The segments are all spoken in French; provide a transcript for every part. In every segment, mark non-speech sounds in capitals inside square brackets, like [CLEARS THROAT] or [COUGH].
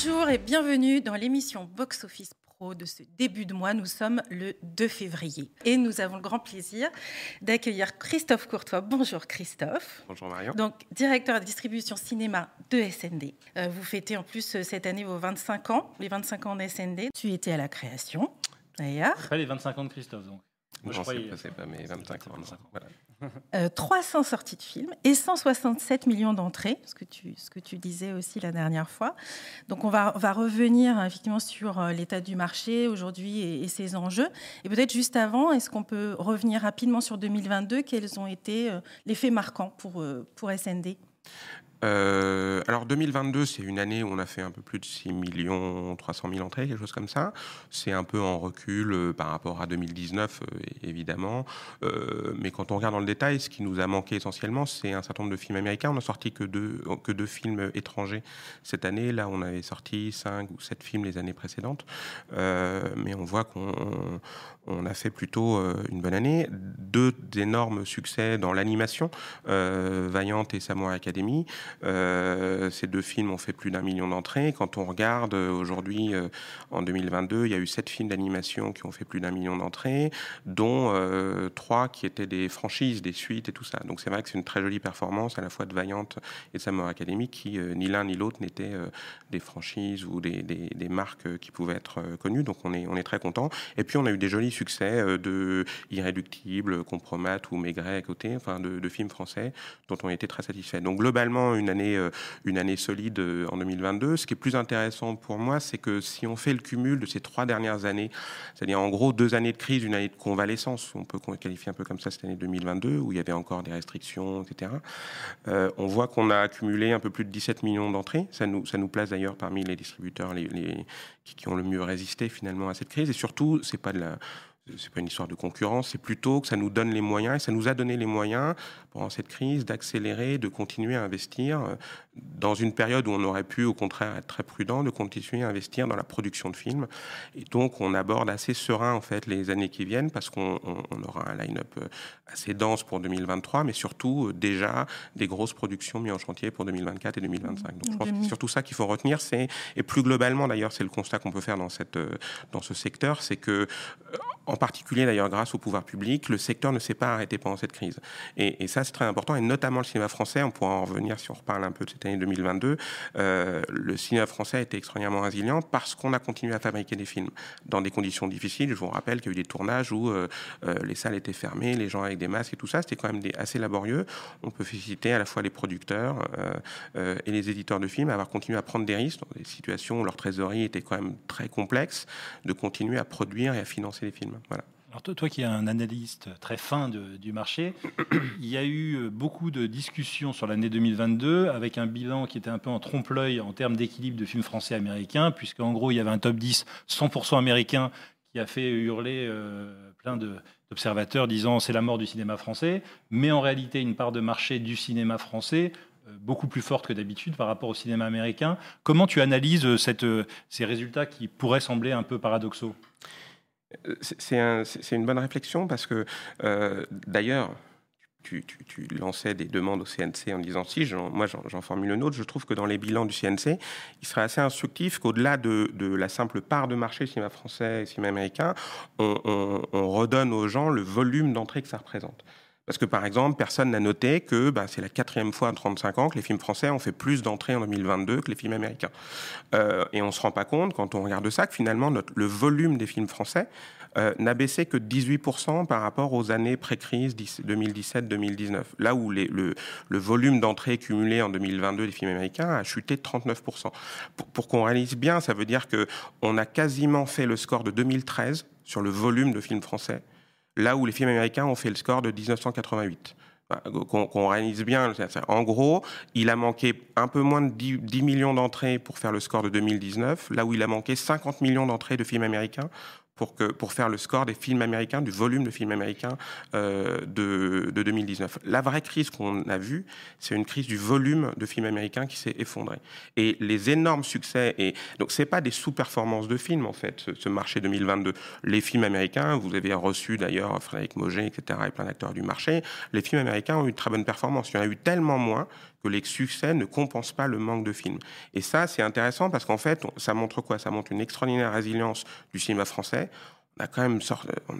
Bonjour et bienvenue dans l'émission Box Office Pro de ce début de mois. Nous sommes le 2 février et nous avons le grand plaisir d'accueillir Christophe Courtois. Bonjour Christophe. Bonjour Marion. Donc directeur de distribution cinéma de SND. Euh, vous fêtez en plus euh, cette année vos 25 ans, les 25 ans de SND. Tu étais à la création d'ailleurs. Pas les 25 ans de Christophe donc. Moi, non, c'est pas mes 25 ans. 25 ans. Voilà. Euh, 300 sorties de films et 167 millions d'entrées, ce, que tu, ce que tu disais aussi la dernière fois. Donc on va, va revenir effectivement sur euh, l'état du marché aujourd'hui et, et, ses enjeux. Et peut-être juste avant, est-ce qu'on peut revenir rapidement sur 2022 Quels ont été euh, les faits marquants pour, euh, pour SND euh, alors 2022, c'est une année où on a fait un peu plus de 6 millions 300 000 entrées, quelque chose comme ça. C'est un peu en recul euh, par rapport à 2019, euh, évidemment. Mais quand on regarde dans le détail, ce qui nous a manqué essentiellement, c'est un certain nombre de films américains. On n'a sorti que deux, films étrangers cette année. Là, on avait sorti 5 ou 7 films les années précédentes. Mais on voit qu'on on a fait plutôt une bonne année. Deux énormes succès dans l'animation, Vaillante et Samoa Academy. Euh, ces deux films ont fait plus d'un million d'entrées. Quand on regarde euh, aujourd'hui, euh, en 2022, il y a eu sept films d'animation qui ont fait plus d'un million d'entrées, dont trois qui étaient des franchises, des suites et tout ça. Donc c'est vrai que c'est une très jolie performance à la fois de Vaillante et de Samoa Academy, qui ni l'un ni l'autre n'étaient des franchises ou des, marques qui pouvaient être connues. Donc on est, on est très content. Et puis on a eu des jolis succès de Irréductible, Compromat ou Maigret à côté, enfin de, de films français dont on était très satisfait. Donc globalement, une année, une année solide en 2022. Ce qui est plus intéressant pour moi, c'est que si on fait le cumul de ces trois dernières années, c'est-à-dire en gros deux années de crise, une année de convalescence, on peut qualifier un peu comme ça cette année 2022, où il y avait encore des restrictions, etc. Euh, on voit qu'on a accumulé un peu plus de 17 millions d'entrées. Ça nous, ça nous place d'ailleurs parmi les distributeurs qui, qui ont le mieux résisté finalement à cette crise. Et surtout, c'est pas de la c'est pas une histoire de concurrence, c'est plutôt que ça nous donne les moyens, et ça nous a donné les moyens pendant cette crise d'accélérer, de continuer à investir dans une période où on aurait pu au contraire être très prudent, de continuer à investir dans la production de films. Et donc on aborde assez serein en fait les années qui viennent parce qu'on on aura un line-up assez dense pour 2023, mais surtout déjà des grosses productions mises en chantier pour 2024 et 2025. Donc je pense que c'est surtout ça qu'il faut retenir, c'est et plus globalement d'ailleurs c'est le constat qu'on peut faire dans cette dans ce secteur, c'est que en particulier d'ailleurs grâce au pouvoir public, le secteur ne s'est pas arrêté pendant cette crise. Et, et ça, très important, et notamment le cinéma français, on pourra en revenir si on reparle un peu de cette année 2022, euh, le cinéma français a été extraordinairement résilient parce qu'on a continué à fabriquer des films dans des conditions difficiles. Je vous rappelle qu'il y a eu des tournages où euh, euh, les salles étaient fermées, les gens avec des masques et tout ça, c'était quand même assez laborieux. On peut féliciter à la fois les producteurs et les éditeurs de films à avoir continué à prendre des risques dans des situations où leur trésorerie était quand même très complexe, de continuer à produire et à financer les films. Voilà. Alors toi, qui es un analyste très fin du marché, [CLEARS THROAT] il y a eu beaucoup de discussions sur l'année 2022 avec un bilan qui était un peu en trompe-l'œil en termes d'équilibre de films français américains, puisqu'en gros, il y avait un top 10 100% américain qui a fait hurler euh, plein d'observateurs disant c'est la mort du cinéma français, mais en réalité une part de marché du cinéma français euh, beaucoup plus forte que d'habitude par rapport au cinéma américain. Comment tu analyses ces résultats qui pourraient sembler un peu paradoxaux? C'est un, une bonne réflexion parce que, euh, d'ailleurs, tu, lançais des demandes au CNC en disant si, moi j'en formule une autre, je trouve que dans les bilans du CNC, il serait assez instructif qu'au-delà de, la simple part de marché cinéma français et cinéma américain, on, on, on redonne aux gens le volume d'entrée que ça représente. Parce que, par exemple, personne n'a noté que bah, c'est la quatrième fois en 35 ans que les films français ont fait plus d'entrées en 2022 que les films américains. Euh, et on ne se rend pas compte, quand on regarde ça, que finalement, le volume des films français euh, n'a baissé que de 18% par rapport aux années pré-crise 2017-2019. Là où le, volume d'entrées cumulées en 2022 des films américains a chuté de 39%. Pour, pour qu'on réalise bien, ça veut dire qu'on a quasiment fait le score de 2013 sur le volume de films français là où les films américains ont fait le score de 1988. Qu'on qu réalise bien. En gros, il a manqué un peu moins de 10, 10 millions d'entrées pour faire le score de 2019, là où il a manqué 50 millions d'entrées de films américains pour, que, pour faire le score des films américains, du volume de films américains euh, de, de, 2019. La vraie crise qu'on a vue, c'est une crise du volume de films américains qui s'est effondré. Et les énormes succès, et donc c'est pas des sous-performances de films en fait, ce, marché 2022. Les films américains, vous avez reçu d'ailleurs Frédéric Moget, etc., et plein d'acteurs du marché, les films américains ont eu de très bonnes performances. Il y en a eu tellement moins que les succès ne compensent pas le manque de films. Et ça, c'est intéressant parce qu'en fait, ça montre quoi? Ça montre une extraordinaire résilience du cinéma français on a quand même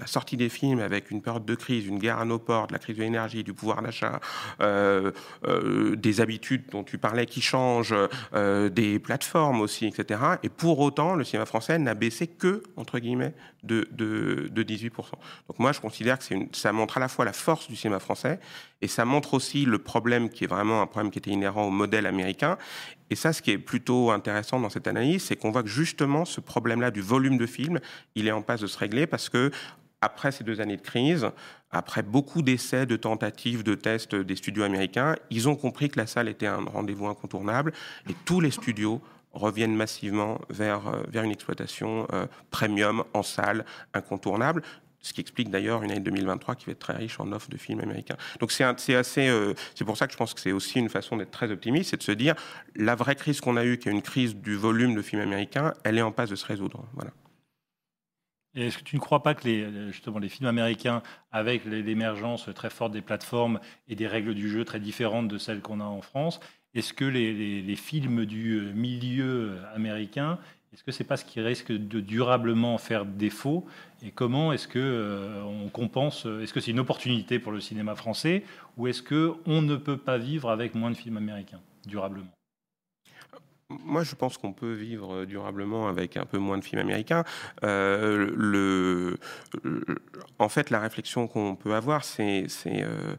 a sorti des films avec une période de crise, une guerre à nos portes, la crise de l'énergie, du pouvoir d'achat, euh, euh, des habitudes dont tu parlais qui changent, euh, des plateformes aussi, etc. Et pour autant, le cinéma français n'a baissé que, entre guillemets, de, de, de 18%. Donc moi, je considère que ça montre à la fois la force du cinéma français et ça montre aussi le problème qui est vraiment un problème qui était inhérent au modèle américain. Et ça, ce qui est plutôt intéressant dans cette analyse, c'est qu'on voit que justement ce problème-là du volume de films, il est en passe de se régler parce que après ces deux années de crise, après beaucoup d'essais, de tentatives, de tests des studios américains, ils ont compris que la salle était un rendez-vous incontournable et tous les studios reviennent massivement vers, euh, vers une exploitation euh, premium en salle incontournable ce qui explique d'ailleurs une année 2023 qui va être très riche en offres de films américains. Donc c'est assez, euh, c'est pour ça que je pense que c'est aussi une façon d'être très optimiste, c'est de se dire la vraie crise qu'on a eue, qui est une crise du volume de films américains, elle est en passe de se résoudre. Voilà. Est-ce que tu ne crois pas que les, justement les films américains, avec l'émergence très forte des plateformes et des règles du jeu très différentes de celles qu'on a en France, est-ce que les, les, films du milieu américain est-ce que c'est pas ce qui risque de durablement faire défaut Et comment est-ce que euh, compense Est-ce que c'est une opportunité pour le cinéma français ou est-ce que on ne peut pas vivre avec moins de films américains durablement? Moi, je pense qu'on peut vivre durablement avec un peu moins de films américains. Euh, en fait, la réflexion qu'on peut avoir, c'est euh,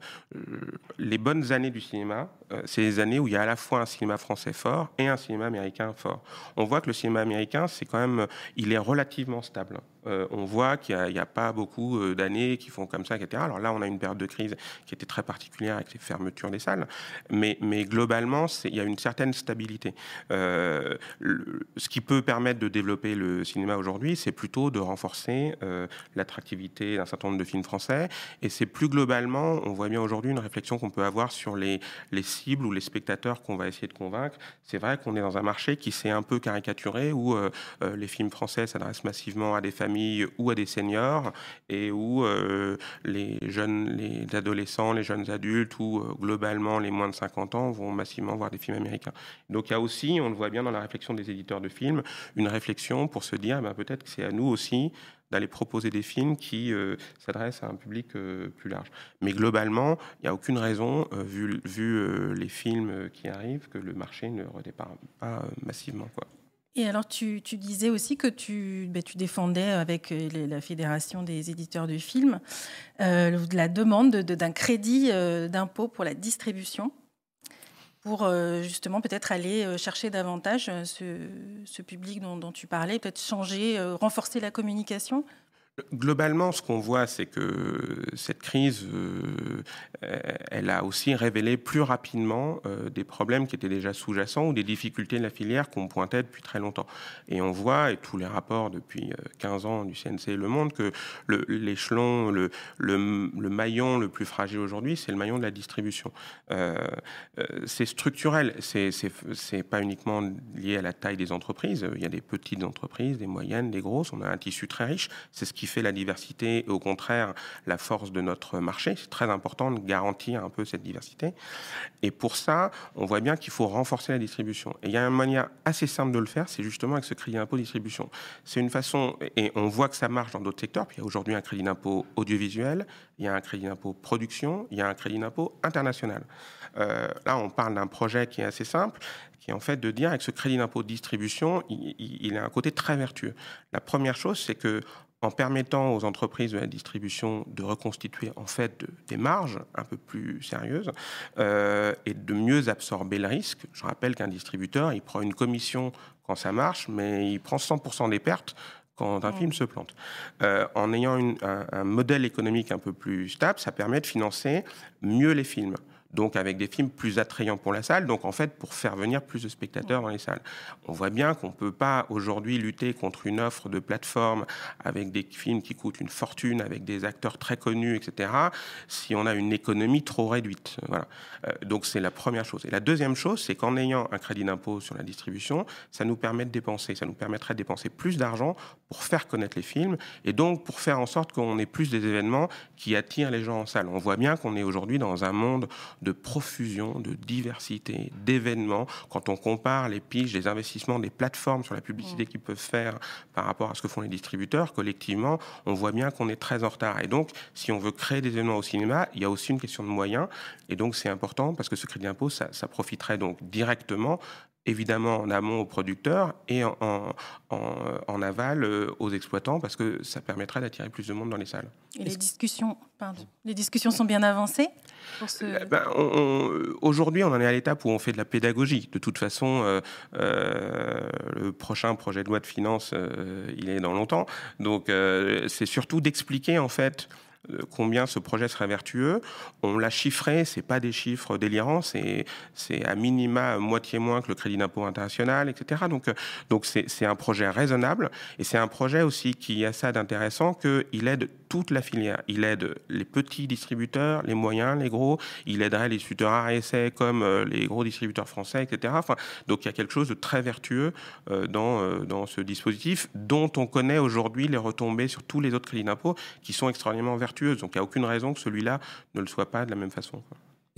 les bonnes années du cinéma. Euh, c'est les années où il y a à la fois un cinéma français fort et un cinéma américain fort. On voit que le cinéma américain, c'est quand même, il est relativement stable. Euh, on voit qu'il n'y a, pas beaucoup euh, d'années qui font comme ça, etc. Alors là, on a une période de crise qui était très particulière avec les fermetures des salles, mais, globalement, il y a une certaine stabilité. Euh, ce qui peut permettre de développer le cinéma aujourd'hui, c'est plutôt de renforcer l'attractivité d'un certain nombre de films français, et c'est plus globalement, on voit bien aujourd'hui une réflexion qu'on peut avoir sur les, les cibles ou les spectateurs qu'on va essayer de convaincre. C'est vrai qu'on est dans un marché qui s'est un peu caricaturé, où les films français s'adressent massivement à des familles ou à des seniors et où euh, les jeunes, les adolescents, les jeunes adultes ou euh, globalement les moins de 50 ans vont massivement voir des films américains. Donc il y a aussi, on le voit bien dans la réflexion des éditeurs de films, une réflexion pour se dire ben, peut-être que c'est à nous aussi d'aller proposer des films qui euh, s'adressent à un public plus large. Mais globalement, il n'y a aucune raison, vu, les films qui arrivent, que le marché ne redépart pas massivement. Et alors, tu, disais aussi que tu, ben, défendais avec euh, la Fédération des éditeurs de films euh, la demande d'un crédit euh, d'impôt pour la distribution, pour justement peut-être aller chercher davantage ce, public dont, tu parlais, peut-être changer, renforcer la communication? Globalement, ce qu'on voit, c'est que cette crise, euh, elle a aussi révélé plus rapidement euh, des problèmes qui étaient déjà sous-jacents ou des difficultés de la filière qu'on pointait depuis très longtemps. Et on voit, et tous les rapports depuis 15 euh, ans du CNC le montrent, que l'échelon, le, le, maillon le plus fragile aujourd'hui, c'est le maillon de la distribution. c'est structurel, c'est pas uniquement lié à la taille des entreprises. Il y a des petites entreprises, des moyennes, des grosses. On a un tissu très riche. C'est ce qui fait la diversité et au contraire la force de notre marché. C'est très important de garantir un peu cette diversité. Et pour ça, on voit bien qu'il faut renforcer la distribution. Et il y a une manière assez simple de le faire, c'est justement avec ce crédit d'impôt distribution. C'est une façon, et on voit que ça marche dans d'autres secteurs. Puis il y a aujourd'hui un crédit d'impôt audiovisuel, il y a un crédit d'impôt production, il y a un crédit d'impôt international. Euh, là, on parle d'un projet qui est assez simple, qui est en fait de dire avec ce crédit d'impôt distribution, il, il, a un côté très vertueux. La première chose, c'est que en permettant aux entreprises de la distribution de reconstituer en fait des marges un peu plus sérieuses euh, et de mieux absorber le risque. Je rappelle qu'un distributeur, il prend une commission quand ça marche, mais il prend 100% des pertes quand un film se plante. Euh, en ayant un, un, modèle économique un peu plus stable, ça permet de financer mieux les films. Donc avec des films plus attrayants pour la salle, donc en fait pour faire venir plus de spectateurs dans les salles. On voit bien qu'on ne peut pas aujourd'hui lutter contre une offre de plateforme avec des films qui coûtent une fortune, avec des acteurs très connus, etc., si on a une économie trop réduite. Voilà. Euh, donc c'est la première chose. Et la deuxième chose, c'est qu'en ayant un crédit d'impôt sur la distribution, ça nous permet de dépenser, ça nous permettrait de dépenser plus d'argent pour faire connaître les films et donc pour faire en sorte qu'on ait plus des événements qui attirent les gens en salle. On voit bien qu'on est aujourd'hui dans un monde de profusion, de diversité, d'événements. Quand on compare les piges, les investissements des plateformes sur la publicité mmh. qu'ils peuvent faire par rapport à ce que font les distributeurs, collectivement, on voit bien qu'on est très en retard. Et donc, si on veut créer des événements au cinéma, il y a aussi une question de moyens. Et donc, c'est important parce que ce crédit d'impôt, ça, ça profiterait donc directement évidemment en amont aux producteurs et en, en, aval euh, aux exploitants parce que ça permettrait d'attirer plus de monde dans les salles. Et les discussions, les discussions sont bien avancées eh ben, Aujourd'hui, on en est à l'étape où on fait de la pédagogie. De toute façon, euh, euh, le prochain projet de loi de finances, il est dans longtemps. Donc, c'est surtout d'expliquer en fait euh, combien ce projet serait vertueux. On l'a chiffré, c'est pas des chiffres délirants, c'est à minima moitié moins que le crédit d'impôt international, etc. Donc euh, donc c'est un projet raisonnable et c'est un projet aussi qui a ça d'intéressant qu'il aide toute la filière. Il aide les petits distributeurs, les moyens, les gros. Il aiderait les distributeurs à essai comme euh, les gros distributeurs français, etc. Donc il y a quelque chose de très vertueux dans dans ce dispositif dont on connaît aujourd'hui les retombées sur tous les autres crédits d'impôt qui sont extraordinairement vertueux donc il n'y a aucune raison que celui-là ne le soit pas de la même façon.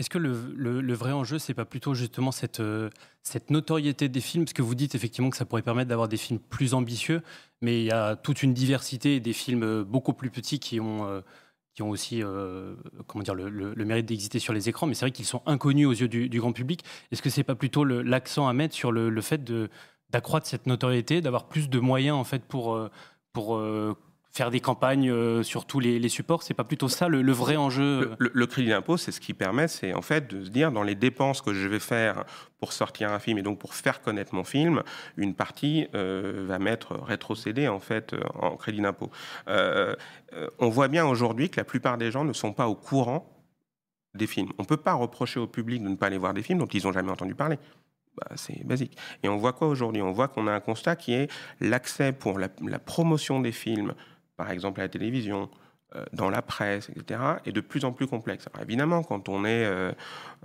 Est-ce que le, vrai enjeu, c'est pas plutôt justement cette, euh, cette notoriété des films? Parce que vous dites effectivement que ça pourrait permettre d'avoir des films plus ambitieux, mais il y a toute une diversité des films euh, beaucoup plus petits qui ont, euh, aussi comment dire, le, mérite d'exister sur les écrans, mais c'est vrai qu'ils sont inconnus aux yeux du, grand public. Est-ce que c'est pas plutôt l'accent à mettre sur le, fait d'accroître cette notoriété, d'avoir plus de moyens en fait pour, pour faire des campagnes euh, sur tous les, supports C'est pas plutôt ça le, vrai enjeu le, crédit d'impôt, c'est ce qui permet, c'est en fait de se dire dans les dépenses que je vais faire pour sortir un film et donc pour faire connaître mon film, une partie euh, va m'être rétrocédée en fait euh, en crédit d'impôt. on voit bien aujourd'hui que la plupart des gens ne sont pas au courant des films. On ne peut pas reprocher au public de ne pas aller voir des films dont ils n'ont jamais entendu parler. Bah, c'est basique. Et on voit quoi aujourd'hui? On voit qu'on a un constat qui est l'accès pour la, promotion des films par exemple à la télévision, euh, dans la presse, etc., est de plus en plus complexe. évidemment, quand on est euh,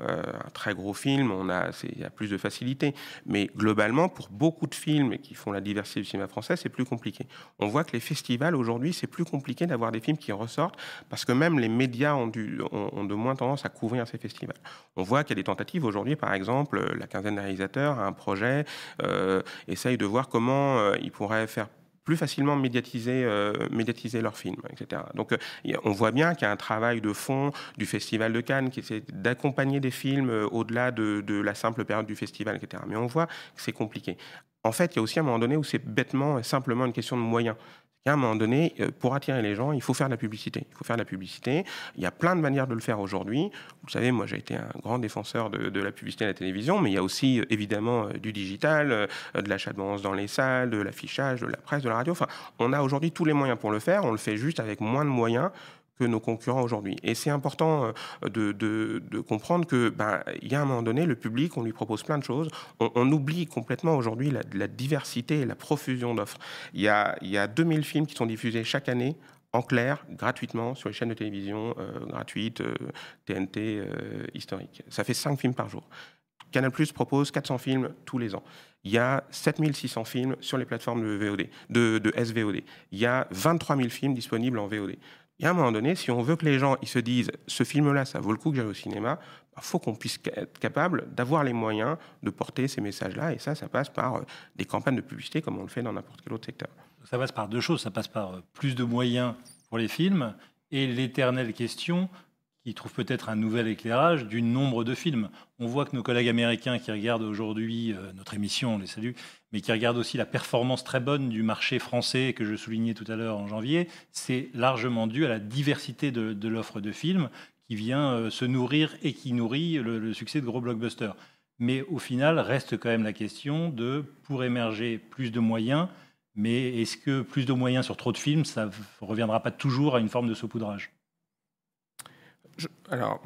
euh, un très gros film, on a, il y a plus de facilité. Mais globalement, pour beaucoup de films qui font la diversité du cinéma français, c'est plus compliqué. On voit que les festivals, aujourd'hui, c'est plus compliqué d'avoir des films qui ressortent parce que même les médias ont, de moins tendance à couvrir ces festivals. On voit qu'il y a des tentatives aujourd'hui, par exemple, la quinzaine de réalisateurs a un projet, essaye de voir comment ils pourraient faire plus facilement médiatiser, euh, médiatiser leurs films, etc. Donc euh, on voit bien qu'il y a un travail de fond du Festival de Cannes qui essaie d'accompagner des films euh, au-delà de, de, la simple période du festival, etc. Mais on voit que c'est compliqué. En fait, il y a aussi un moment donné où c'est bêtement simplement une question de moyens à un moment donné, euh, pour attirer les gens, il faut faire de la publicité. Il faut faire de la publicité. Il y a plein de manières de le faire aujourd'hui. Vous savez, moi, j'ai été un grand défenseur de, la publicité à la télévision, mais il y a aussi, euh, évidemment, euh, du digital, de l'achat de dans les salles, de l'affichage, de la presse, de la radio. Enfin, on a aujourd'hui tous les moyens pour le faire. On le fait juste avec moins de moyens que nos concurrents aujourd'hui. Et c'est important euh, de, comprendre que ben, il y a un moment donné, le public, on lui propose plein de choses. On, oublie complètement aujourd'hui la, diversité et la profusion d'offres. Il y a, il y a 2000 films qui sont diffusés chaque année en clair, gratuitement, sur les chaînes de télévision euh, gratuites, TNT euh, historiques. Ça fait 5 films par jour. Canal Plus propose 400 films tous les ans. Il y a 7600 films sur les plateformes de, VOD, de SVOD. Il y a 23 000 films disponibles en VOD. Et à un moment donné, si on veut que les gens ils se disent ce film-là, ça vaut le coup que j'aille au cinéma, il bah, faut qu'on puisse être capable d'avoir les moyens de porter ces messages-là. Et ça, ça passe par euh, des campagnes de publicité comme on le fait dans n'importe quel autre secteur. Ça passe par deux choses. Ça passe par euh, plus de moyens pour les films et l'éternelle question qui trouve peut-être un nouvel éclairage du nombre de films. On voit que nos collègues américains qui regardent aujourd'hui euh, notre émission, on les salue, mais qui regardent aussi la performance très bonne du marché français que je soulignais tout à l'heure en janvier, c'est largement dû à la diversité de, l'offre de films qui vient euh, se nourrir et qui nourrit le, succès de gros blockbusters. Mais au final, reste quand même la question de, pour émerger plus de moyens, mais est-ce que plus de moyens sur trop de films, ça ne reviendra pas toujours à une forme de saupoudrage? Alors,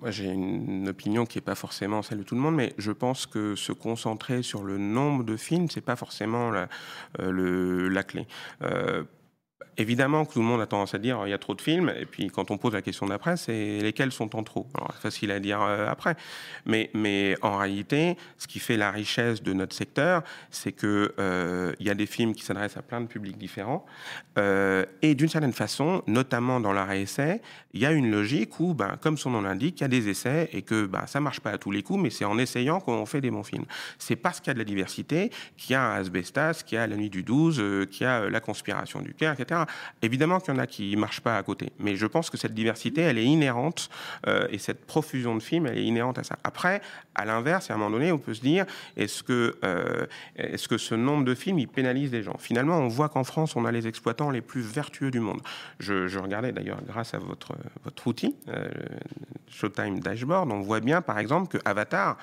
moi, j'ai une opinion qui n'est pas forcément celle de tout le monde, mais je pense que se concentrer sur le nombre de films, c'est pas forcément la, la clé. Euh, Évidemment que tout le monde a tendance à dire il y a trop de films, et puis quand on pose la question d'après, c'est lesquels sont en trop? Alors, facile à dire euh, après, mais, mais en réalité, ce qui fait la richesse de notre secteur, c'est que euh, il y a des films qui s'adressent à plein de publics différents, euh, et d'une certaine façon, notamment dans l'arrêt essai, il y a une logique où, ben, comme son nom l'indique, il y a des essais et que ben, ça marche pas à tous les coups, mais c'est en essayant qu'on fait des bons films. C'est parce qu'il y a de la diversité qu'il y a Asbestas, qu'il y a La Nuit du 12, qu'il y a La Conspiration du Caire, etc. Évidemment qu'il y en a qui ne marchent pas à côté, mais je pense que cette diversité, elle est inhérente, euh, et cette profusion de films, elle est inhérente à ça. Après, à l'inverse, à un moment donné, on peut se dire, est-ce que, euh, est-ce que ce nombre de films, il pénalise les gens? Finalement, on voit qu'en France, on a les exploitants les plus vertueux du monde. Je, regardais d'ailleurs, grâce à votre, votre outil, euh, Showtime Dashboard, on voit bien, par exemple, que Avatar,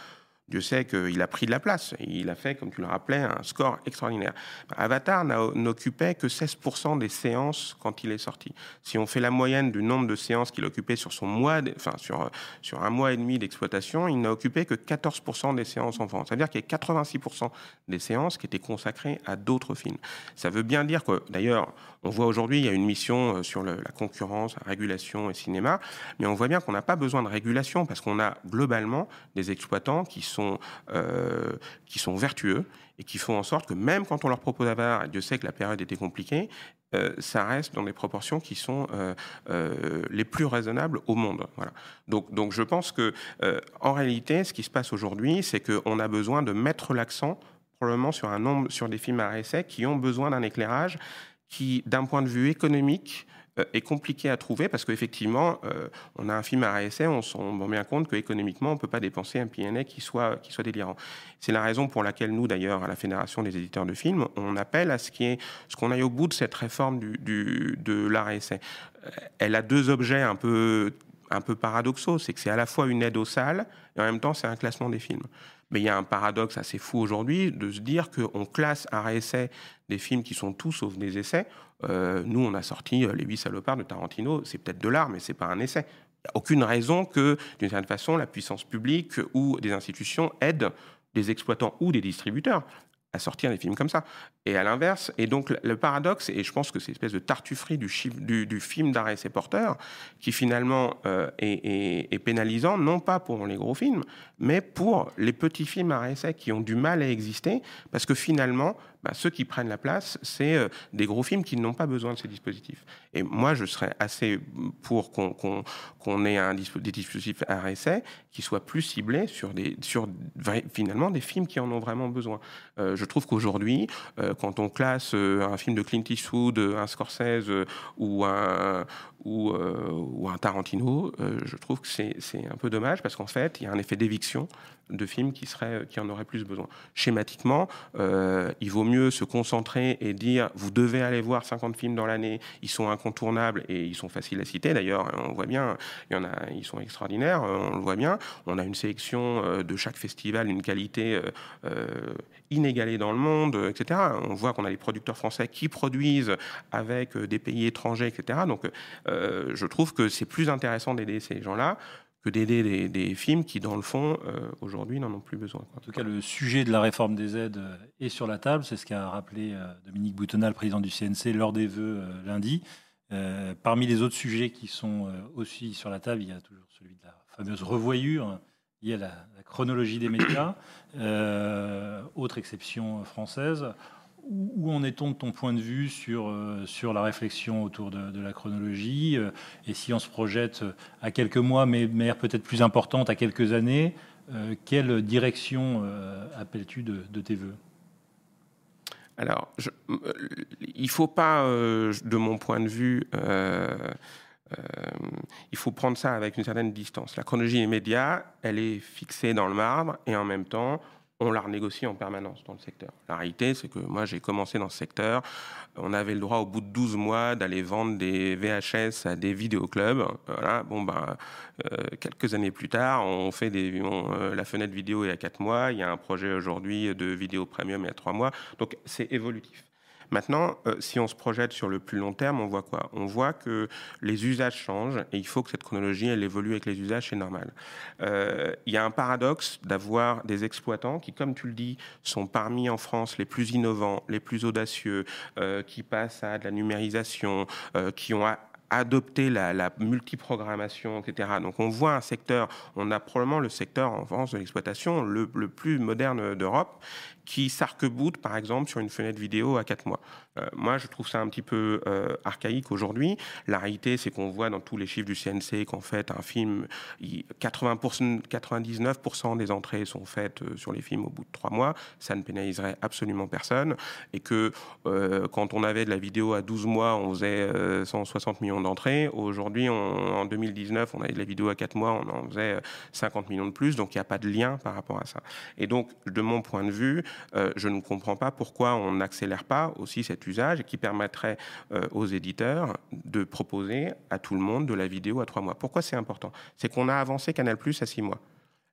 Dieu sait qu'il a pris de la place. Il a fait, comme tu le rappelais, un score extraordinaire. Avatar n'occupait que 16% des séances quand il est sorti. Si on fait la moyenne du nombre de séances qu'il occupait sur son mois, enfin sur, sur un mois et demi d'exploitation, il n'a occupé que 14% des séances en France. C'est-à-dire qu'il y a 86% des séances qui étaient consacrées à d'autres films. Ça veut bien dire que, d'ailleurs, on voit aujourd'hui, il y a une mission euh, sur la concurrence, la régulation et cinéma, mais on voit bien qu'on n'a pas besoin de régulation parce qu'on a globalement des exploitants qui sont, euh, vertueux et qui font en sorte que même quand on leur propose à Dieu sait que la période était compliquée, euh, ça reste dans des proportions qui sont les plus raisonnables au monde. Donc je pense que en réalité, ce qui se passe aujourd'hui, c'est qu'on a besoin de mettre l'accent probablement sur un nombre, sur des films à essai qui ont besoin d'un éclairage qui, d'un point de vue économique, euh, est compliqué à trouver parce qu'effectivement, euh, on a un film à essai, on se rend bien compte qu'économiquement, on ne peut pas dépenser un PNA qui soit, qui soit délirant. C'est la raison pour laquelle nous, d'ailleurs, à la Fédération des éditeurs de films, on appelle à ce qu'on aille au bout de cette réforme du de l'art essai. Euh, elle a deux objets un peu, un peu paradoxaux. C'est que c'est à la fois une aide aux salles et en même temps, c'est un classement des films. Mais il y a un paradoxe assez fou aujourd'hui de se dire qu'on classe à essai des films qui sont tous sauf des essais. Euh, nous, on a sorti euh, Les Huit Salopards de Tarantino. C'est peut-être de l'art, mais c'est pas un essai. Aucune raison que, d'une certaine façon, la puissance publique ou des institutions aident des exploitants ou des distributeurs à sortir des films comme ça. Et à l'inverse, et donc le paradoxe, et je pense que c'est une espèce de tartufferie du, film d'arrêt ses porteurs, qui finalement euh, est, pénalisant, non pas pour les gros films, mais pour les petits films à essai qui ont du mal à exister, parce que finalement, bah, ceux qui prennent la place, c'est euh, des gros films qui n'ont pas besoin de ces dispositifs. Et moi, je serais assez pour qu'on ait des dispositifs à essai qui soient plus ciblés sur, finalement des films qui en ont vraiment besoin. Euh, je trouve qu'aujourd'hui, quand on classe un film de Clint Eastwood, un Scorsese ou un, ou, un Tarantino, je trouve que c'est un peu dommage parce qu'en fait, il y a un effet d'éviction de films qui, seraient, qui en auraient plus besoin. Schématiquement, il vaut mieux se concentrer et dire vous devez aller voir 50 films dans l'année, ils sont incontournables et ils sont faciles à citer. D'ailleurs, on voit bien, il y en a, ils sont extraordinaires, on le voit bien. On a une sélection euh, de chaque festival, une qualité euh, euh, inégalée dans le monde, etc. On voit qu'on a des producteurs français qui produisent avec des pays étrangers, etc. Donc, je trouve que c'est plus intéressant d'aider ces gens-là que d'aider des, films qui, dans le fond, euh, aujourd'hui, n'en ont plus besoin. En tout cas, le sujet de la réforme des aides euh, est sur la table. C'est ce qu'a rappelé euh, Dominique Boutonal, président du CNC, lors des vœux lundi. parmi les autres sujets qui sont aussi sur la table, il y a toujours celui de la fameuse revoyure liée à la, la chronologie des médias. [COUGHS] autre exception française où en est-on de ton point de vue sur, euh, sur la réflexion autour de, la chronologie euh, Et si on se projette à quelques mois, mais de peut-être plus importante, à quelques années, euh, quelle direction appelles-tu de, tes voeux? Alors, il ne faut pas, de mon point de vue, il faut prendre ça avec une certaine distance. La chronologie immédiate, elle est fixée dans le marbre et en même temps, on la renégocie en permanence dans le secteur. La réalité, c'est que moi, j'ai commencé dans ce secteur. On avait le droit, au bout de 12 mois, d'aller vendre des VHS à des vidéoclubs. Voilà. Bon, ben, quelques années plus tard, on fait des, euh, la fenêtre vidéo est à 4 mois. Il y a un projet aujourd'hui de vidéo premium y a 3 mois. Donc, c'est évolutif. Maintenant, euh, si on se projette sur le plus long terme, on voit quoi? On voit que les usages changent et il faut que cette chronologie, elle évolue avec les usages, c'est normal. Euh, il y a un paradoxe d'avoir des exploitants qui, comme tu le dis, sont parmi en France les plus innovants, les plus audacieux, euh, qui passent à de la numérisation, qui ont adopté la, multiprogrammation, etc. Donc on voit un secteur, on a probablement le secteur en France de l'exploitation le, plus moderne d'Europe qui s'arc-boute, par exemple, sur une fenêtre vidéo à 4 mois. Euh, moi, je trouve ça un petit peu euh, archaïque aujourd'hui. La réalité, c'est qu'on voit dans tous les chiffres du CNC qu'en fait, un film, 80%, 99% des entrées sont faites euh, sur les films au bout de 3 mois. Ça ne pénaliserait absolument personne. Et que quand on avait de la vidéo à 12 mois, on faisait 160 millions d'entrées. Aujourd'hui, en 2019, on avait de la vidéo à 4 mois, on en faisait 50 millions de plus. Donc, il n'y a pas de lien par rapport à ça. Et donc, de mon point de vue, euh, je ne comprends pas pourquoi on n'accélère pas aussi cet usage qui permettrait euh, aux éditeurs de proposer à tout le monde de la vidéo à trois mois. Pourquoi c'est important? C'est qu'on a avancé Canal Plus à six mois.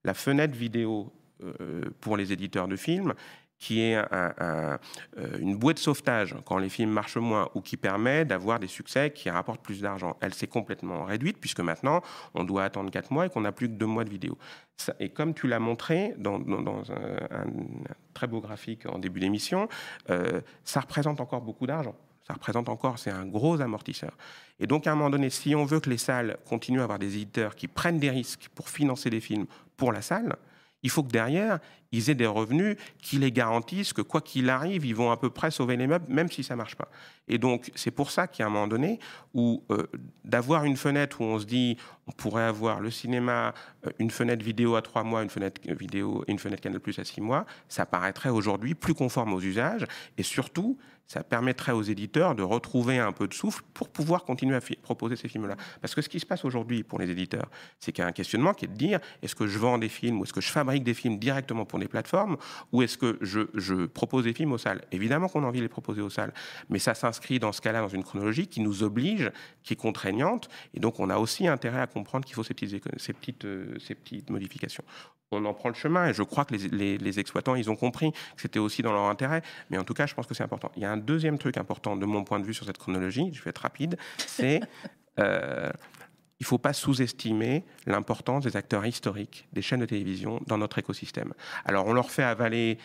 La fenêtre vidéo euh, pour les éditeurs de films qui est euh, une bouée de sauvetage quand les films marchent moins ou qui permet d'avoir des succès qui rapportent plus d'argent. Elle s'est complètement réduite puisque maintenant on doit attendre quatre mois et qu'on n'a plus que deux mois de vidéo. et comme tu l'as montré dans, un, très beau graphique en début d'émission, euh, ça représente encore beaucoup d'argent. Ça représente encore, c'est un gros amortisseur. Et donc, à un moment donné, si on veut que les salles continuent à avoir des éditeurs qui prennent des risques pour financer des films pour la salle, il faut que derrière, ils aient des revenus qui les garantissent que quoi qu'il arrive, ils vont à peu près sauver les meubles, même si ça marche pas. Et donc, c'est pour ça qu'il y a un moment donné où euh, d'avoir une fenêtre où on se dit, on pourrait avoir le cinéma, euh, une fenêtre vidéo à trois mois, une fenêtre vidéo et une fenêtre Canal Plus à six mois, ça paraîtrait aujourd'hui plus conforme aux usages. Et surtout, ça permettrait aux éditeurs de retrouver un peu de souffle pour pouvoir continuer à proposer ces films-là. Parce que ce qui se passe aujourd'hui pour les éditeurs, c'est qu'il y a un questionnement qui est de dire est-ce que je vends des films ou est-ce que je fabrique des films directement pour des plateformes ou est-ce que je, propose des films aux salles? Évidemment qu'on a envie de les proposer aux salles, mais ça s'inscrit dans ce cas-là dans une chronologie qui nous oblige, qui est contraignante, et donc on a aussi intérêt à comprendre qu'il faut ces petites, euh, modifications on en prend le chemin et je crois que les, exploitants, ils ont compris que c'était aussi dans leur intérêt. Mais en tout cas, je pense que c'est important. Il y a un deuxième truc important de mon point de vue sur cette chronologie, je vais être rapide, c'est [LAUGHS] euh, il ne faut pas sous-estimer l'importance des acteurs historiques des chaînes de télévision dans notre écosystème. Alors on leur fait avaler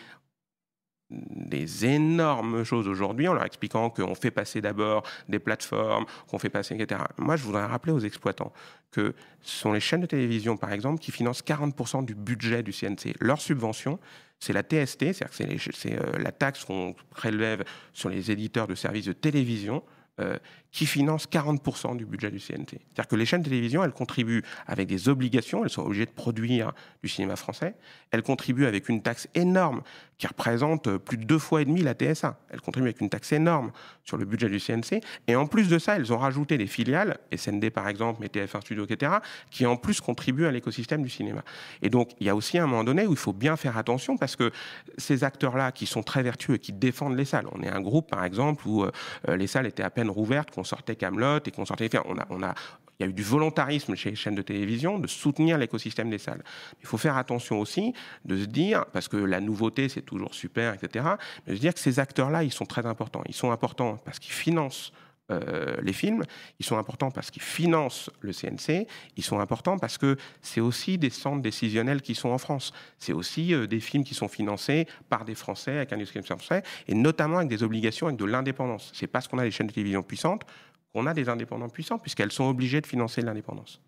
des énormes choses aujourd'hui en leur expliquant qu'on fait passer d'abord des plateformes, qu'on fait passer, etc. Moi, je voudrais rappeler aux exploitants que ce sont les chaînes de télévision, par exemple, qui financent 40% du budget du CNC. Leur subvention, c'est la TST, c'est-à-dire que c'est euh, la taxe qu'on prélève sur les éditeurs de services de télévision euh, qui finance 40% du budget du CNT. C'est-à-dire que les chaînes de télévision, elles contribuent avec des obligations, elles sont obligées de produire du cinéma français, elles contribuent avec une taxe énorme qui représente plus de deux fois et demi la TSA. Elles contribuent avec une taxe énorme sur le budget du CNC, et en plus de ça, elles ont rajouté des filiales, SND par exemple, mais TF1 Studio, etc., qui en plus contribuent à l'écosystème du cinéma. Et donc, il y a aussi un moment donné où il faut bien faire attention parce que ces acteurs-là qui sont très vertueux et qui défendent les salles, on est un groupe par exemple où euh, les salles étaient à peine rouvertes, sortait Camelot et qu'on sortait. on a, on a, il y a eu du volontarisme chez les chaînes de télévision de soutenir l'écosystème des salles. Il faut faire attention aussi de se dire, parce que la nouveauté c'est toujours super, etc., mais de se dire que ces acteurs-là, ils sont très importants. Ils sont importants parce qu'ils financent euh, les films, ils sont importants parce qu'ils financent le CNC, ils sont importants parce que c'est aussi des centres décisionnels qui sont en France. C'est aussi euh, des films qui sont financés par des Français, avec un industrie français, et notamment avec des obligations, avec de l'indépendance. C'est parce qu'on a des chaînes de télévision puissantes qu'on a des indépendants puissants, puisqu'elles sont obligées de financer l'indépendance.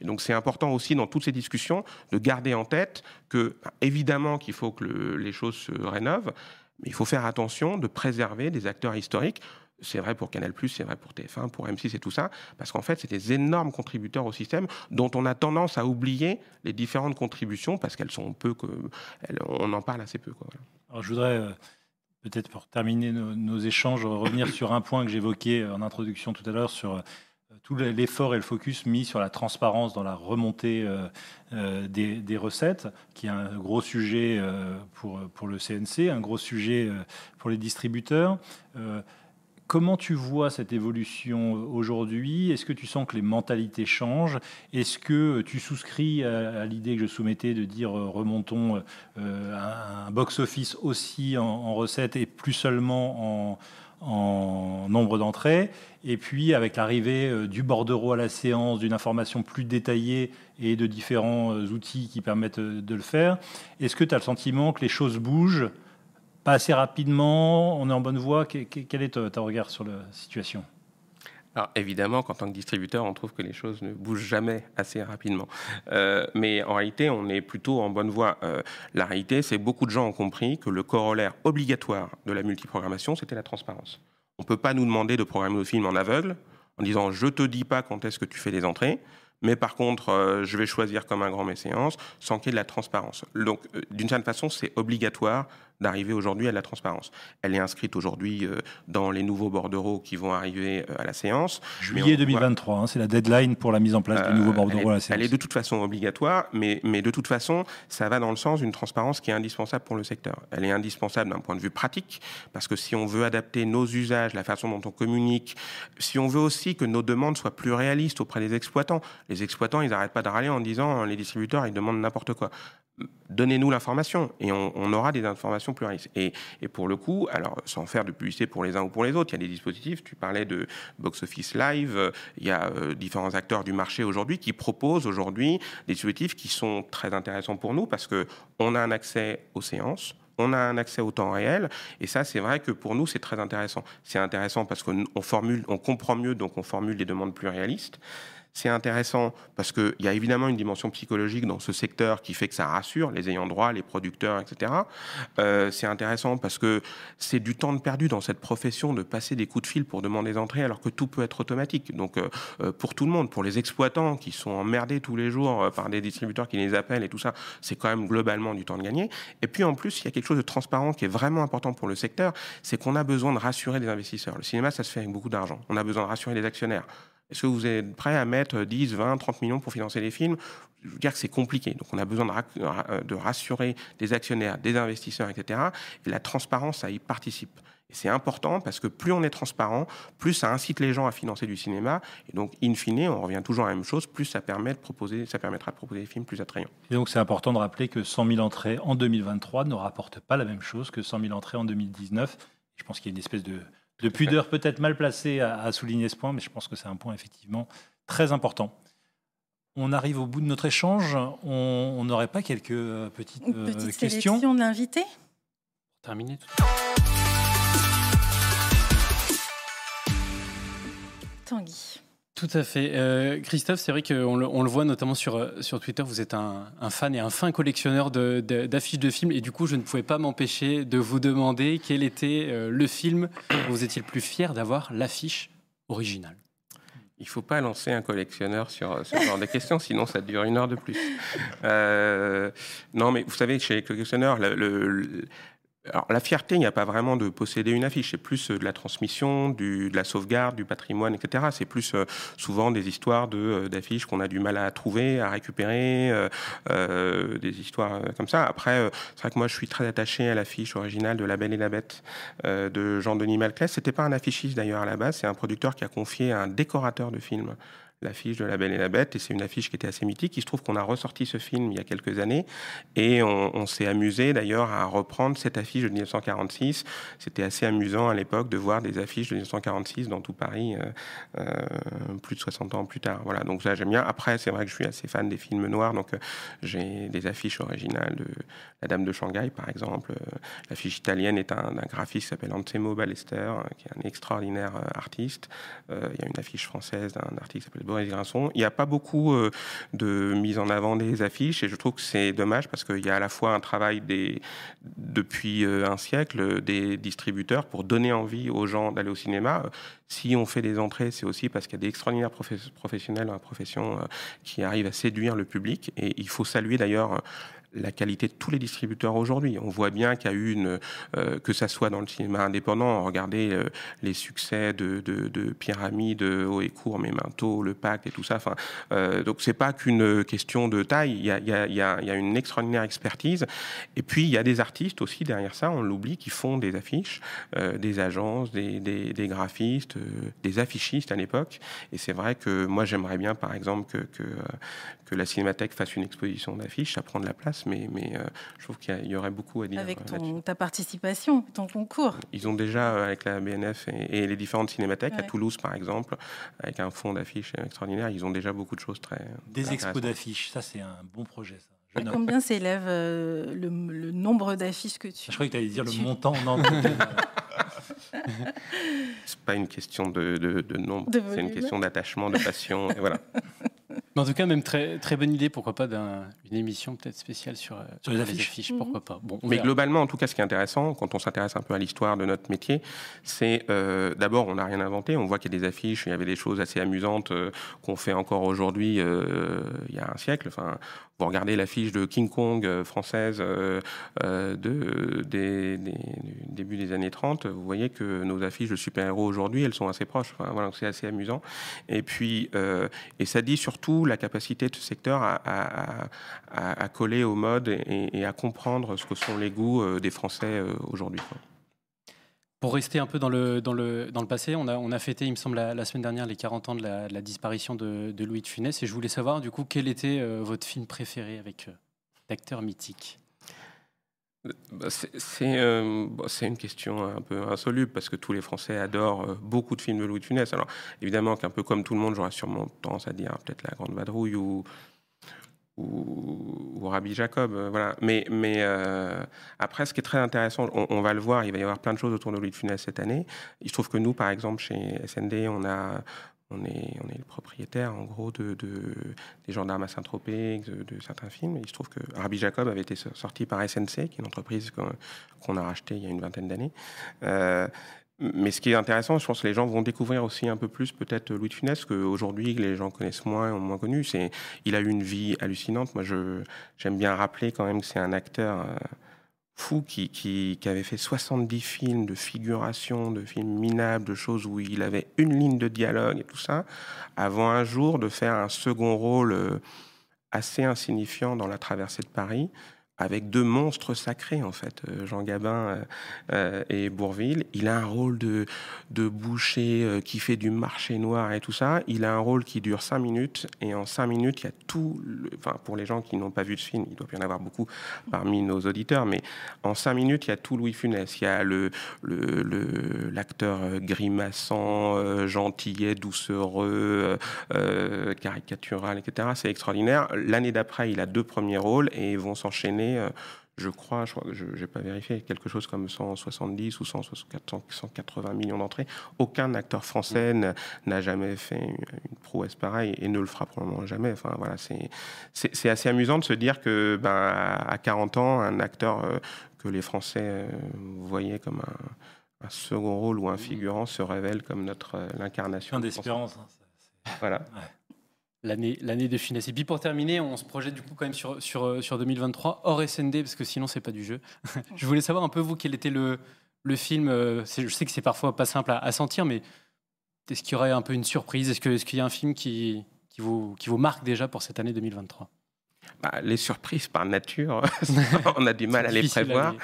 Et donc c'est important aussi dans toutes ces discussions de garder en tête que, évidemment qu'il faut que les choses se rénovent, mais il faut faire attention de préserver des acteurs historiques c'est vrai pour Canal+, c'est vrai pour TF1, pour M6 et tout ça, parce qu'en fait, c'est des énormes contributeurs au système dont on a tendance à oublier les différentes contributions parce qu'elles sont peu que, on en parle assez peu. Alors, je voudrais euh, peut-être pour terminer nos, échanges revenir sur un point que j'évoquais en introduction tout à l'heure sur euh, tout l'effort et le focus mis sur la transparence dans la remontée euh, des, des, recettes, qui est un gros sujet pour, pour le CNC, un gros sujet pour les distributeurs. Comment tu vois cette évolution aujourd'hui? Est-ce que tu sens que les mentalités changent? Est-ce que tu souscris à, l'idée que je soumettais de dire euh, remontons euh, un box-office aussi en, recettes et plus seulement en nombre d'entrées? Et puis, avec l'arrivée euh, du bordereau à la séance, d'une information plus détaillée et de différents outils qui permettent de le faire, est-ce que tu as le sentiment que les choses bougent pas assez rapidement On est en bonne voie Quel est ton regard sur la situation? Alors évidemment qu'en tant que distributeur, on trouve que les choses ne bougent jamais assez rapidement. mais en réalité, on est plutôt en bonne voie. la réalité, c'est que beaucoup de gens ont compris que le corollaire obligatoire de la multiprogrammation, c'était la transparence. On ne peut pas nous demander de programmer nos films en aveugle, en disant je te dis pas quand est-ce que tu fais les entrées, mais par contre, euh, je vais choisir comme un grand méséance sans qu'il y ait de la transparence. Donc, euh, d'une certaine façon, c'est obligatoire d'arriver aujourd'hui à la transparence. Elle est inscrite aujourd'hui euh, dans les nouveaux bordereaux qui vont arriver euh, à la séance. Juillet 2023, hein, c'est la deadline pour la mise en place du nouveau euh, bordereau à la séance. Elle est de toute façon obligatoire, mais, mais de toute façon, ça va dans le sens d'une transparence qui est indispensable pour le secteur. Elle est indispensable d'un point de vue pratique, parce que si on veut adapter nos usages, la façon dont on communique, si on veut aussi que nos demandes soient plus réalistes auprès des exploitants, les exploitants, ils n'arrêtent pas de râler en disant les distributeurs, ils demandent n'importe quoi donnez-nous l'information et on, aura des informations pluralistes. Et, et, pour le coup, alors sans faire de publicité pour les uns ou pour les autres, il y a des dispositifs, tu parlais de Box Office Live, euh, il y a euh, différents acteurs du marché aujourd'hui qui proposent aujourd'hui des dispositifs qui sont très intéressants pour nous parce qu'on a un accès aux séances, on a un accès au temps réel, et ça, c'est vrai que pour nous, c'est très intéressant. C'est intéressant parce qu'on formule, on comprend mieux, donc on formule des demandes plus réalistes. C'est intéressant parce qu'il y a évidemment une dimension psychologique dans ce secteur qui fait que ça rassure les ayants droit, les producteurs, etc. Euh, c'est intéressant parce que c'est du temps de perdu dans cette profession de passer des coups de fil pour demander des entrées alors que tout peut être automatique. Donc euh, euh, pour tout le monde, pour les exploitants qui sont emmerdés tous les jours par des distributeurs qui les appellent et tout ça, c'est quand même globalement du temps de gagner. Et puis en plus, il y a quelque chose de transparent qui est vraiment important pour le secteur, c'est qu'on a besoin de rassurer les investisseurs. Le cinéma, ça se fait avec beaucoup d'argent. On a besoin de rassurer les actionnaires. Est-ce que vous êtes prêt à mettre 10, 20, 30 millions pour financer les films? Je veux dire que c'est compliqué. Donc on a besoin de, rassurer des actionnaires, des investisseurs, etc. Et la transparence, ça y participe. Et c'est important parce que plus on est transparent, plus ça incite les gens à financer du cinéma. Et donc, in fine, on revient toujours à la même chose, plus ça, permet de proposer, ça permettra de proposer des films plus attrayants. Et donc, c'est important de rappeler que 100 000 entrées en 2023 ne rapportent pas la même chose que 100 000 entrées en 2019. Je pense qu'il y a une espèce de de pudeur peut-être mal placée à, souligner ce point, mais je pense que c'est un point effectivement très important. On arrive au bout de notre échange. On n'aurait pas quelques euh, petites, Une petite euh, questions? de l'invité? Terminé tout Tanguy. Tout à fait. Euh, Christophe, c'est vrai qu'on le, on le, voit notamment sur, euh, sur Twitter, vous êtes un, fan et un fin collectionneur d'affiches de, films, et du coup, je ne pouvais pas m'empêcher de vous demander quel était euh, le film dont vous étiez le plus fier d'avoir l'affiche originale. Il ne faut pas lancer un collectionneur sur ce genre de questions, sinon ça dure une heure de plus. non, mais vous savez, chez les collectionneurs, le, alors, la fierté, il n'y a pas vraiment de posséder une affiche. C'est plus euh, de la transmission, de la sauvegarde, du patrimoine, etc. C'est plus euh, souvent des histoires de, euh, d'affiches qu'on a du mal à trouver, à récupérer, des histoires comme ça. Après, c'est vrai que moi, je suis très attaché à l'affiche originale de La Belle et la Bête de Jean-Denis Malclès. C'était pas un affichiste d'ailleurs à la base, c'est un producteur qui a confié à un décorateur de films l'affiche de La Belle et la Bête, et c'est une affiche qui était assez mythique. Il se trouve qu'on a ressorti ce film il y a quelques années, et on, s'est amusé d'ailleurs à reprendre cette affiche de 1946. C'était assez amusant à l'époque de voir des affiches de 1946 dans tout Paris, euh, euh, plus de 60 ans plus tard. Voilà, donc ça j'aime bien. Après, c'est vrai que je suis assez fan des films noirs, donc euh, j'ai des affiches originales de La Dame de Shanghai, par exemple. L'affiche italienne est un, graphiste qui s'appelle Anselmo Ballester, qui est un extraordinaire artiste. il y a une affiche française d'un artiste qui s'appelle il n'y a pas beaucoup euh, de mise en avant des affiches et je trouve que c'est dommage parce qu'il y a à la fois un travail des, depuis euh, un siècle des distributeurs pour donner envie aux gens d'aller au cinéma. Si on fait des entrées, c'est aussi parce qu'il y a des extraordinaires professionnels dans la profession euh, qui arrivent à séduire le public. Et il faut saluer d'ailleurs la qualité de tous les distributeurs aujourd'hui. On voit bien qu'il y a eu une, euh, que ça soit dans le cinéma indépendant, regardez euh, les succès de, de, de Pyramide, Haut et Court, Memento, Le Pacte et tout ça. Enfin, euh, donc c'est pas qu'une question de taille. Il y, a, il, y a, y a, une extraordinaire expertise. Et puis il y a des artistes aussi derrière ça, on l'oublie, qui font des affiches, euh, des agences, des, des, des graphistes, des affichistes à l'époque. Et c'est vrai que moi j'aimerais bien, par exemple, que, que, que la Cinémathèque fasse une exposition d'affiches. Ça prend de la place mais, mais je trouve qu'il y, aurait beaucoup à dire. Avec ta participation, ton concours. Ils ont déjà, avec la BNF et, les différentes cinémathèques, à Toulouse par exemple, avec un fond d'affiches extraordinaire, ils ont déjà beaucoup de choses très. Des expos d'affiches, ça c'est un bon projet. Ça. Combien s'élève euh, le, nombre d'affiches que tu. Je croyais que tu allais dire le montant. Non, [LAUGHS] c'est pas une question de, de, nombre, c'est une question d'attachement, de passion. et voilà. [LAUGHS] en tout cas, même très, très bonne idée, pourquoi pas d'une émission peut-être spéciale sur, euh, sur les affiches. Mhm. Pourquoi pas. Bon, Mais globalement, en tout cas, ce qui est intéressant, quand on s'intéresse un peu à l'histoire de notre métier, c'est euh, d'abord, on n'a rien inventé. On voit qu'il y a des affiches, il y avait des choses assez amusantes qu'on fait encore aujourd'hui, il y a un siècle. Enfin, vous regardez l'affiche de King Kong euh, française euh, euh, de, du début des années 30, vous voyez que nos affiches de super-héros aujourd'hui, elles sont assez proches. Voilà, c'est assez amusant. Et puis, et ça dit surtout la capacité de ce secteur à, coller au mode et, et, à comprendre ce que sont les goûts des Français aujourd'hui. Pour rester un peu dans le, dans le, dans le passé, on a, on a fêté, il me semble, la, semaine dernière les 40 ans de la, disparition de, Louis de Funès. Et je voulais savoir, du coup, quel était euh, votre film préféré avec l'acteur euh, mythique bah, euh, c'est une question un peu insoluble parce que tous les Français adorent beaucoup de films de Louis de Funès. Alors évidemment qu'un peu comme tout le monde, j'aurais sûrement tendance à dire peut-être La Grande Vadrouille ou, ou, Rabbi Jacob. Euh, voilà. Mais, mais euh, après, ce qui est très intéressant, on, va le voir, il va y avoir plein de choses autour de Louis de Funès cette année. Il se trouve que nous, par exemple, chez SND, on a on est, le propriétaire, en gros, de, des gendarmes à Saint-Tropez, de, certains films. il se trouve que Rabbi Jacob avait été sorti par SNC, qui est une entreprise qu'on a rachetée il y a une vingtaine d'années. Euh, mais ce qui est intéressant, je pense que les gens vont découvrir aussi un peu plus peut-être Louis de Funès, qu'aujourd'hui les gens connaissent moins, ont moins connu. C'est, il a eu une vie hallucinante. Moi, je, j'aime bien rappeler quand même que c'est un acteur euh, fou qui, qui, qui, avait fait 70 films de figuration, de films minables, de choses où il avait une ligne de dialogue et tout ça, avant un jour de faire un second rôle euh, assez insignifiant dans La Traversée de Paris avec deux monstres sacrés, en fait, euh, Jean Gabin euh, euh, et Bourville. Il a un rôle de, de boucher qui fait du marché noir et tout ça. Il a un rôle qui dure cinq minutes, et en cinq minutes, il y a tout. enfin, pour les gens qui n'ont pas vu ce film, il doit y en avoir beaucoup parmi nos auditeurs, mais en cinq minutes, il y a tout Louis Funès. Il y a le, l'acteur le, grimaçant, gentillet, doucereux, caricatural, etc. C'est extraordinaire. L'année d'après, il a deux premiers rôles, et ils vont s'enchaîner euh, je crois, je n'ai pas vérifié, quelque chose comme 170 ou 180 millions d'entrées. Aucun acteur français mm. n'a jamais fait une, prouesse pareille et ne le fera probablement jamais. Enfin, voilà, c'est assez amusant de se dire que ben, à 40 ans, un acteur euh, que les Français euh, voyaient comme un, second rôle ou un mm. figurant se révèle comme notre l'incarnation. d'espérance. Hein, voilà [LAUGHS] l'année de finesse. Et puis pour terminer, on se projette du coup quand même sur, sur, sur 2023 hors SND parce que sinon c'est pas du jeu. [LAUGHS] je voulais savoir un peu vous quel était le, le film. Euh, je sais que c'est parfois pas simple à, sentir, mais est-ce qu'il y aurait un peu une surprise? Est-ce qu'il est qu'il y a un film qui, qui, vous, qui vous marque déjà pour cette année 2023 bah, les surprises par nature, [LAUGHS] on a du mal à les prévoir.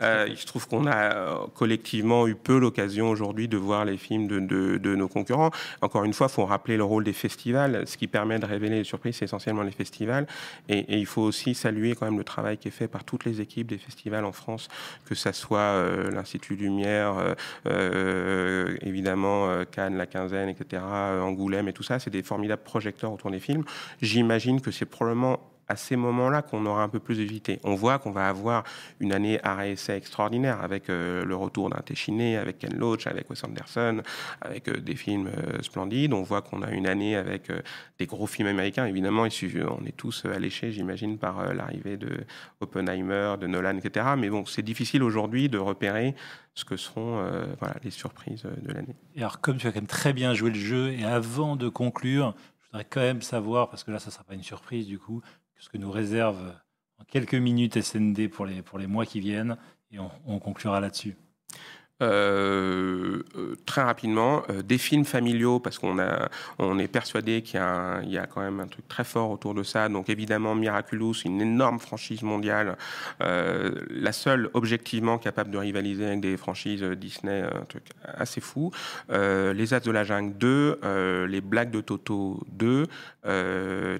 Euh, il se trouve qu'on a euh, collectivement eu peu l'occasion aujourd'hui de voir les films de, nos concurrents. Encore une fois, il faut rappeler le rôle des festivals. Ce qui permet de révéler les surprises, c'est essentiellement les festivals. Et, il faut aussi saluer quand même le travail qui est fait par toutes les équipes des festivals en France, que ce soit euh, l'Institut Lumière, évidemment Cannes, la Quinzaine, etc., Angoulême et tout ça. C'est des formidables projecteurs autour des films. J'imagine que c'est probablement à ces moments-là qu'on aura un peu plus évité. On voit qu'on va avoir une année essai extraordinaire avec euh, le retour d'un Téchiné, avec Ken Loach, avec Wes Anderson, avec euh, des films euh, splendides. On voit qu'on a une année avec des gros films américains. Évidemment, on est tous alléchés, j'imagine, par l'arrivée de Oppenheimer, de Nolan, etc. Mais bon, c'est difficile aujourd'hui de repérer ce que seront les surprises de l'année. Et alors, comme tu as quand même très bien joué le jeu, et avant de conclure, je voudrais quand même savoir, parce que là, ça ne sera pas une surprise du coup, ce que nous réserve en quelques minutes SND pour les, pour les mois qui viennent, et on conclura là-dessus. Euh, euh, très rapidement, euh, des films familiaux, parce qu'on a, on est persuadé qu'il y, y, a quand même un truc très fort autour de ça. Donc évidemment, Miraculous, une énorme franchise mondiale, la seule objectivement capable de rivaliser avec des franchises Disney, un truc assez fou. les As de la Jungle 2, Les Blagues de Toto 2,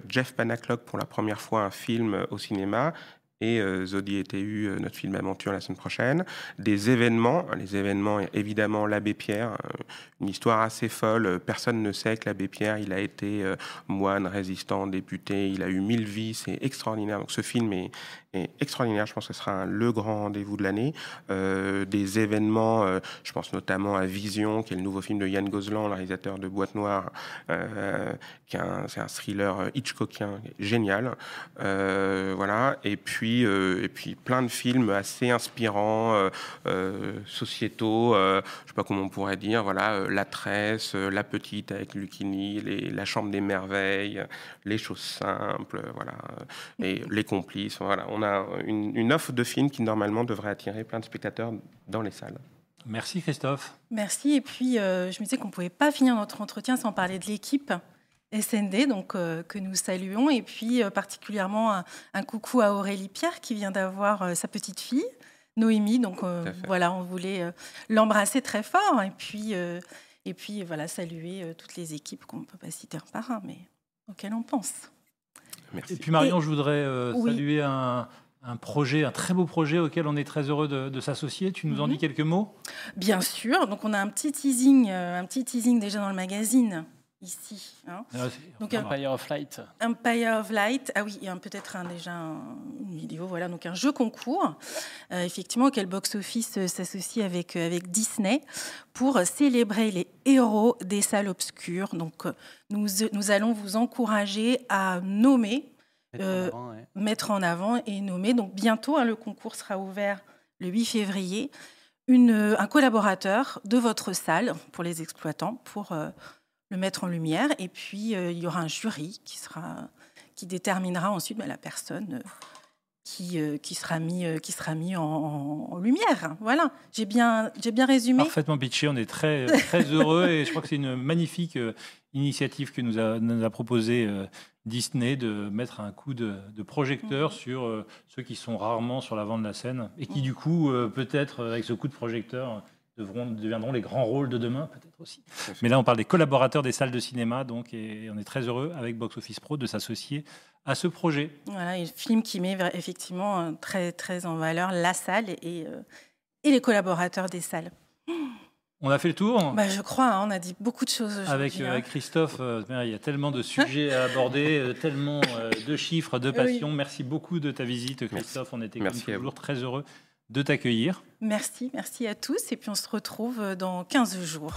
Jeff Panaclock pour la première fois un film au cinéma, et Zodi et TU, notre film aventure la semaine prochaine. Des événements, les événements, évidemment, l'abbé Pierre, une histoire assez folle. Personne ne sait que l'abbé Pierre, il a été moine, résistant, député, il a eu mille vies, c'est extraordinaire. Donc ce film est, extraordinaire. Je pense que ce sera le grand rendez-vous de l'année. Euh, des événements, euh, je pense notamment à Vision, qui est le nouveau film de Yann Gozlan, le réalisateur de Boîte Noire, euh, qui est un, thriller Hitchcockien génial. voilà. Et puis, et puis plein de films assez inspirants, sociétaux. je sais pas comment on pourrait dire. Voilà, La Tresse, La Petite avec Lucini, les, La Chambre des Merveilles, Les Choses Simples, voilà, et Les Complices. Voilà, a une, offre de films qui normalement devrait attirer plein de spectateurs dans les salles. Merci Christophe. Merci. Et puis, euh, je me disais qu'on ne pouvait pas finir notre entretien sans parler de l'équipe SND, donc, euh, que nous saluons. Et puis, euh, particulièrement, un, coucou à Aurélie Pierre qui vient d'avoir sa petite fille, Noémie. Donc, voilà, on voulait l'embrasser très fort. Et puis, et puis voilà, saluer toutes les équipes qu'on ne peut pas citer un par un, mais auxquelles on pense. Et puis Marion, je voudrais euh, saluer un, projet, un très beau projet auquel on est très heureux de, s'associer. Tu nous en mhm. dis quelques mots? Bien sûr. Donc on a un petit teasing, euh, un petit teasing déjà dans le magazine ici. Hein. Ah, donc Empire of Light. Empire of Light. Ah oui, peut-être déjà une vidéo. Voilà, donc un jeu concours, euh, effectivement, auquel Box Office euh, s'associe avec, euh, avec Disney pour célébrer les héros des salles obscures. Donc, nous, nous allons vous encourager à nommer, mettre, en, avant, et nommer. Donc, bientôt, hein, le concours sera ouvert le 8 février. Une, un collaborateur de votre salle pour les exploitants pour le mettre en lumière. Et puis, euh, il y aura un jury qui, sera, qui déterminera ensuite bah, la personne euh, qui, euh, qui, sera mis, qui sera mis en, lumière. Voilà, j'ai bien, j'ai bien résumé. Parfaitement pitché, on est très, [LAUGHS] très heureux et je crois que c'est une magnifique initiative que nous a, nous a proposé Disney de mettre un coup de, projecteur mhm. sur ceux qui sont rarement sur l'avant de la scène et qui, du coup, peut-être, avec ce coup de projecteur, deviendront les grands rôles de demain, peut-être aussi. Mais là, on parle des collaborateurs des salles de cinéma, donc, et on est très heureux avec Box Office Pro de s'associer à ce projet. Voilà, un film qui met effectivement euh, très, très en valeur la salle et, euh, et les collaborateurs des salles. On a fait le tour? Bah, Je crois, hein, on a dit beaucoup de choses Avec, euh, hein. Christophe, il y a tellement de sujets à aborder, [LAUGHS] tellement de chiffres, de passion. Merci beaucoup de ta visite, Christophe. On était toujours très heureux de t'accueillir. Merci, merci à tous. Et puis on se retrouve dans 15 jours.